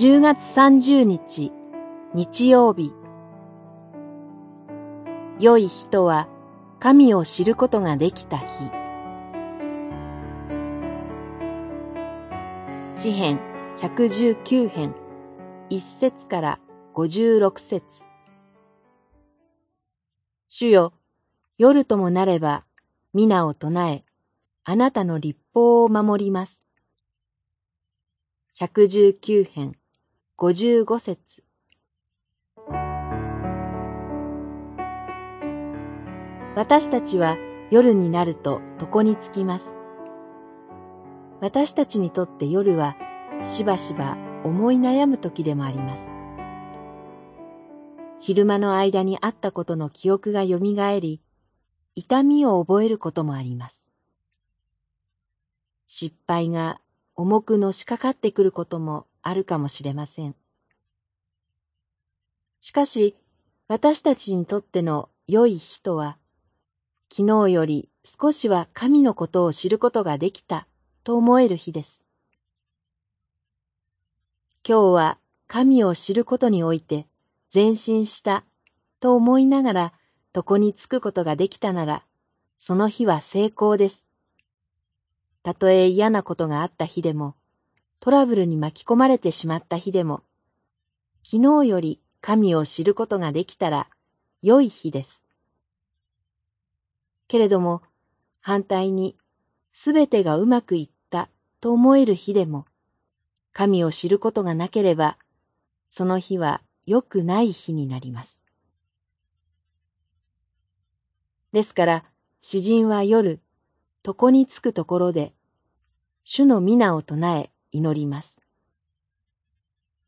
10月30日日曜日。良い人は神を知ることができた日。詩編119編1節から56節。主よ、夜ともなれば皆を唱え、あなたの立法を守ります。119編55節私たちは夜になると床につきます。私たちにとって夜はしばしば思い悩む時でもあります。昼間の間にあったことの記憶がよみがえり、痛みを覚えることもあります。失敗が重くのしかかってくることもあるかもしれません。しかし、私たちにとっての良い日とは、昨日より少しは神のことを知ることができたと思える日です。今日は神を知ることにおいて前進したと思いながら床につくことができたなら、その日は成功です。たとえ嫌なことがあった日でも、トラブルに巻き込まれてしまった日でも、昨日より神を知ることができたら良い日です。けれども、反対に、すべてがうまくいったと思える日でも、神を知ることがなければ、その日は良くない日になります。ですから、詩人は夜、床につくところで、主の皆を唱え祈ります。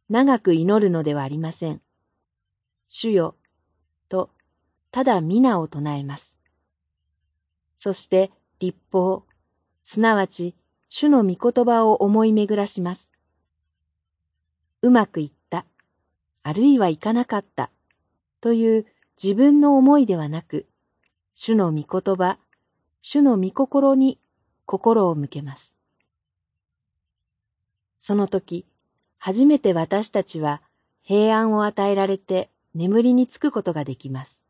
長く祈るのではありません。主よ、と、ただ皆を唱えます。そして、立法、すなわち、主の御言葉を思い巡らします。うまくいった、あるいはいかなかった、という自分の思いではなく、主の御言葉、主の御心に心を向けます。その時、初めて私たちは平安を与えられて眠りにつくことができます。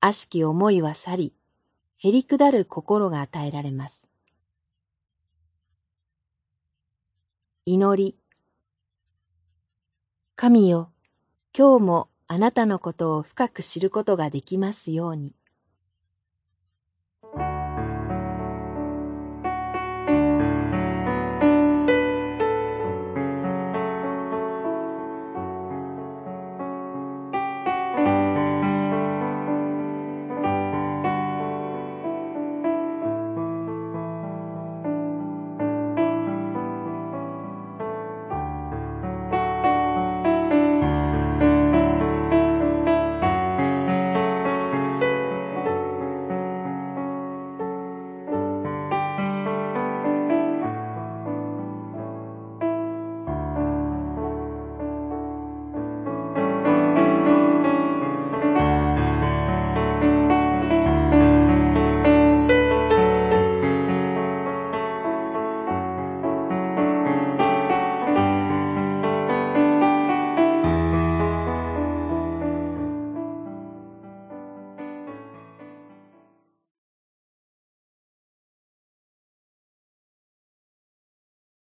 悪しき思いは去り、へりくだる心が与えられます。祈り。神よ、今日もあなたのことを深く知ることができますように。